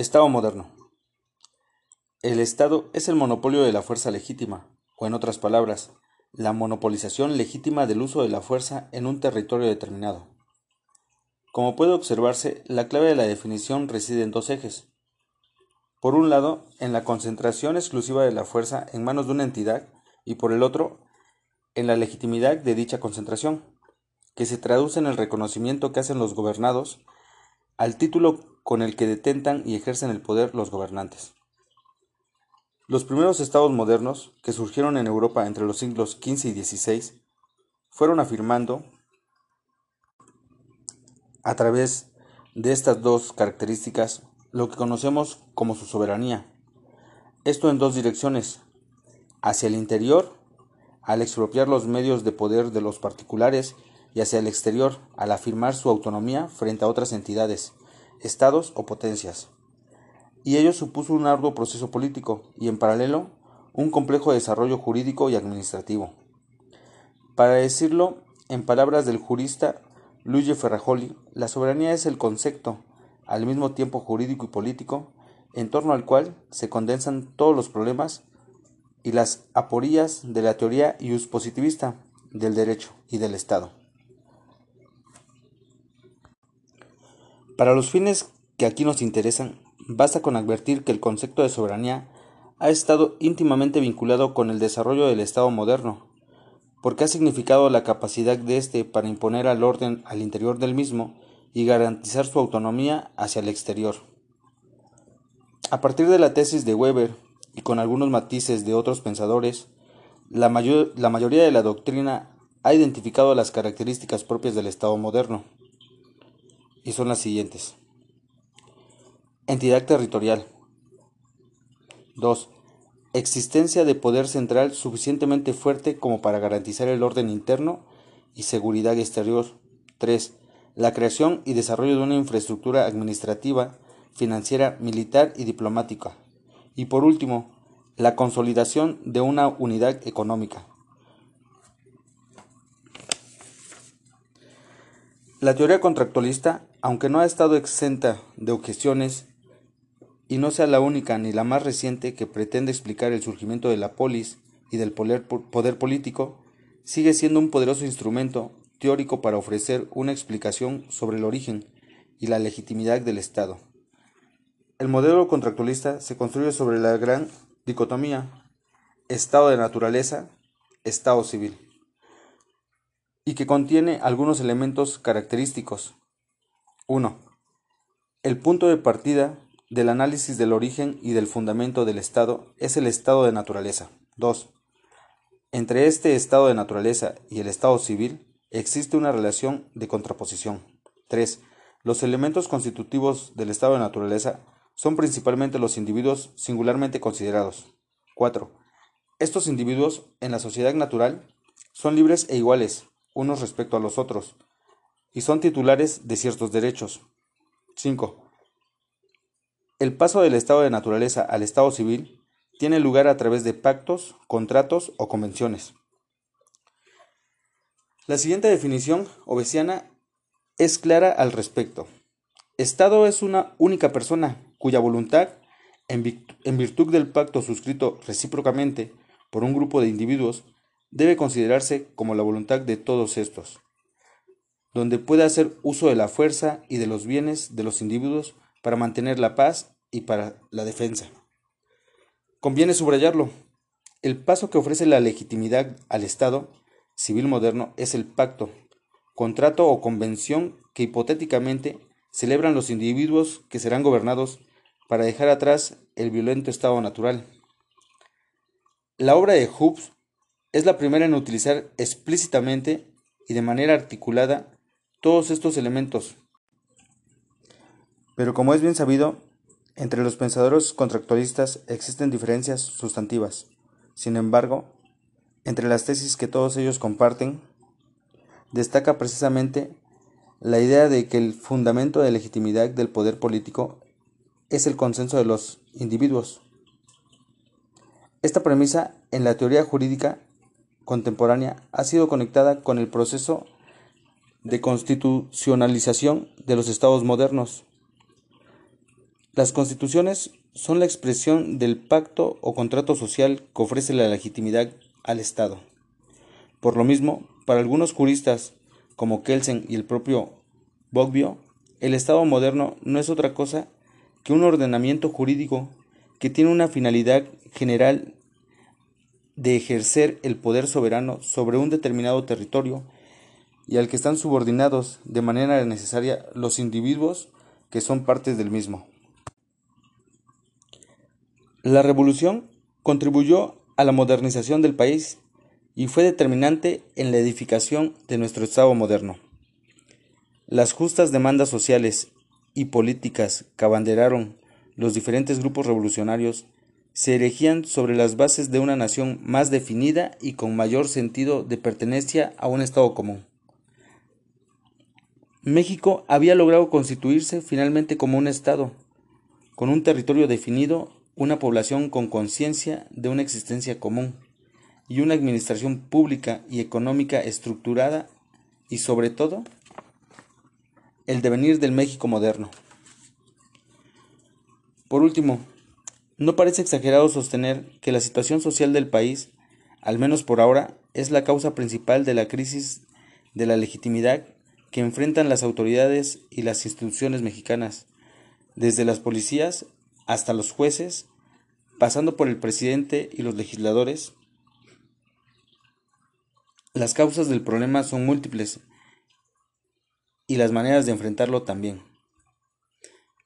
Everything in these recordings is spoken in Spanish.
Estado moderno. El Estado es el monopolio de la fuerza legítima, o en otras palabras, la monopolización legítima del uso de la fuerza en un territorio determinado. Como puede observarse, la clave de la definición reside en dos ejes. Por un lado, en la concentración exclusiva de la fuerza en manos de una entidad y por el otro, en la legitimidad de dicha concentración, que se traduce en el reconocimiento que hacen los gobernados al título con el que detentan y ejercen el poder los gobernantes. Los primeros estados modernos, que surgieron en Europa entre los siglos XV y XVI, fueron afirmando, a través de estas dos características, lo que conocemos como su soberanía. Esto en dos direcciones, hacia el interior, al expropiar los medios de poder de los particulares, y hacia el exterior, al afirmar su autonomía frente a otras entidades, estados o potencias. Y ello supuso un arduo proceso político y, en paralelo, un complejo desarrollo jurídico y administrativo. Para decirlo en palabras del jurista Luigi Ferrajoli, la soberanía es el concepto, al mismo tiempo jurídico y político, en torno al cual se condensan todos los problemas y las aporías de la teoría positivista del derecho y del Estado. Para los fines que aquí nos interesan, basta con advertir que el concepto de soberanía ha estado íntimamente vinculado con el desarrollo del Estado moderno, porque ha significado la capacidad de éste para imponer al orden al interior del mismo y garantizar su autonomía hacia el exterior. A partir de la tesis de Weber y con algunos matices de otros pensadores, la, la mayoría de la doctrina ha identificado las características propias del Estado moderno y son las siguientes. Entidad territorial. 2. Existencia de poder central suficientemente fuerte como para garantizar el orden interno y seguridad exterior. 3. La creación y desarrollo de una infraestructura administrativa, financiera, militar y diplomática. Y por último, la consolidación de una unidad económica. La teoría contractualista, aunque no ha estado exenta de objeciones y no sea la única ni la más reciente que pretende explicar el surgimiento de la polis y del poder, político, sigue siendo un poderoso instrumento teórico para ofrecer una explicación sobre el origen y la legitimidad del Estado. El modelo contractualista se construye sobre la gran dicotomía Estado de naturaleza, Estado civil y que contiene algunos elementos característicos. 1. El punto de partida del análisis del origen y del fundamento del Estado es el estado de naturaleza. 2. Entre este estado de naturaleza y el estado civil existe una relación de contraposición. 3. Los elementos constitutivos del estado de naturaleza son principalmente los individuos singularmente considerados. 4. Estos individuos en la sociedad natural son libres e iguales, unos respecto a los otros, y son titulares de ciertos derechos. 5. El paso del estado de naturaleza al estado civil tiene lugar a través de pactos, contratos o convenciones. La siguiente definición obesiana es clara al respecto. Estado es una única persona cuya voluntad, en virtud del pacto suscrito recíprocamente por un grupo de individuos, debe considerarse como la voluntad de todos estos, donde puede hacer uso de la fuerza y de los bienes de los individuos para mantener la paz y para la defensa. Conviene subrayarlo. El paso que ofrece la legitimidad al Estado civil moderno es el pacto, contrato o convención que hipotéticamente celebran los individuos que serán gobernados para dejar atrás el violento estado natural. La obra de Hobbes es la primera en utilizar explícitamente y de manera articulada todos estos elementos. Pero como es bien sabido, entre los pensadores contractualistas existen diferencias sustantivas. Sin embargo, entre las tesis que todos ellos comparten, destaca precisamente la idea de que el fundamento de legitimidad del poder político es el consenso de los individuos. Esta premisa en la teoría jurídica contemporánea ha sido conectada con el proceso de constitucionalización de los estados modernos. Las constituciones son la expresión del pacto o contrato social que ofrece la legitimidad al Estado. Por lo mismo, para algunos juristas, como Kelsen y el propio Bogbio, el Estado moderno no es otra cosa que un ordenamiento jurídico que tiene una finalidad general de ejercer el poder soberano sobre un determinado territorio y al que están subordinados de manera necesaria los individuos que son partes del mismo. La revolución contribuyó a la modernización del país y fue determinante en la edificación de nuestro Estado moderno. Las justas demandas sociales y políticas que abanderaron los diferentes grupos revolucionarios se erigían sobre las bases de una nación más definida y con mayor sentido de pertenencia a un Estado común. México había logrado constituirse finalmente como un Estado, con un territorio definido, una población con conciencia de una existencia común y una administración pública y económica estructurada y sobre todo el devenir del México moderno. Por último, no parece exagerado sostener que la situación social del país, al menos por ahora, es la causa principal de la crisis de la legitimidad que enfrentan las autoridades y las instituciones mexicanas, desde las policías hasta los jueces, pasando por el presidente y los legisladores. Las causas del problema son múltiples y las maneras de enfrentarlo también.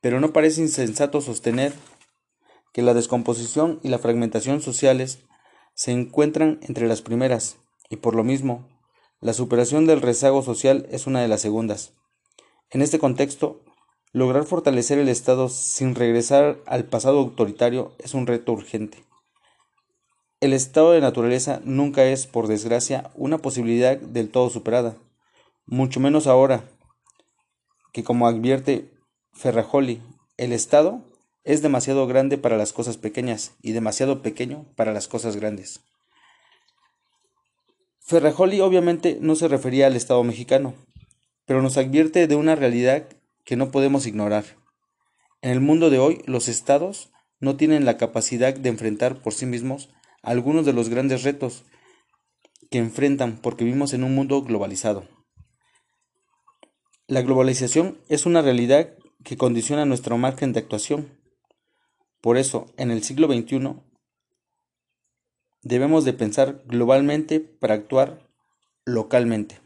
Pero no parece insensato sostener que la descomposición y la fragmentación sociales se encuentran entre las primeras, y por lo mismo, la superación del rezago social es una de las segundas. En este contexto, lograr fortalecer el Estado sin regresar al pasado autoritario es un reto urgente. El estado de naturaleza nunca es, por desgracia, una posibilidad del todo superada, mucho menos ahora, que como advierte Ferrajoli, el Estado es demasiado grande para las cosas pequeñas y demasiado pequeño para las cosas grandes. Ferrajoli obviamente no se refería al Estado mexicano, pero nos advierte de una realidad que no podemos ignorar. En el mundo de hoy, los estados no tienen la capacidad de enfrentar por sí mismos algunos de los grandes retos que enfrentan porque vivimos en un mundo globalizado. La globalización es una realidad que condiciona nuestro margen de actuación. Por eso, en el siglo XXI, debemos de pensar globalmente para actuar localmente.